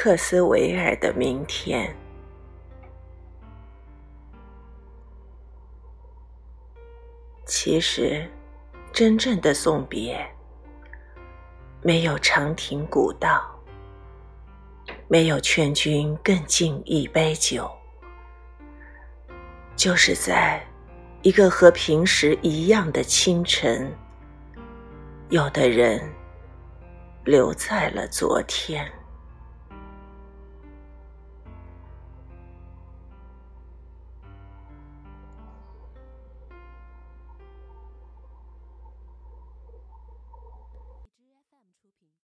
克斯维尔的明天。其实真正的送别没有长亭古道没有劝君更尽一杯酒就是在一个和平时一样的清晨有的人留在了昨天。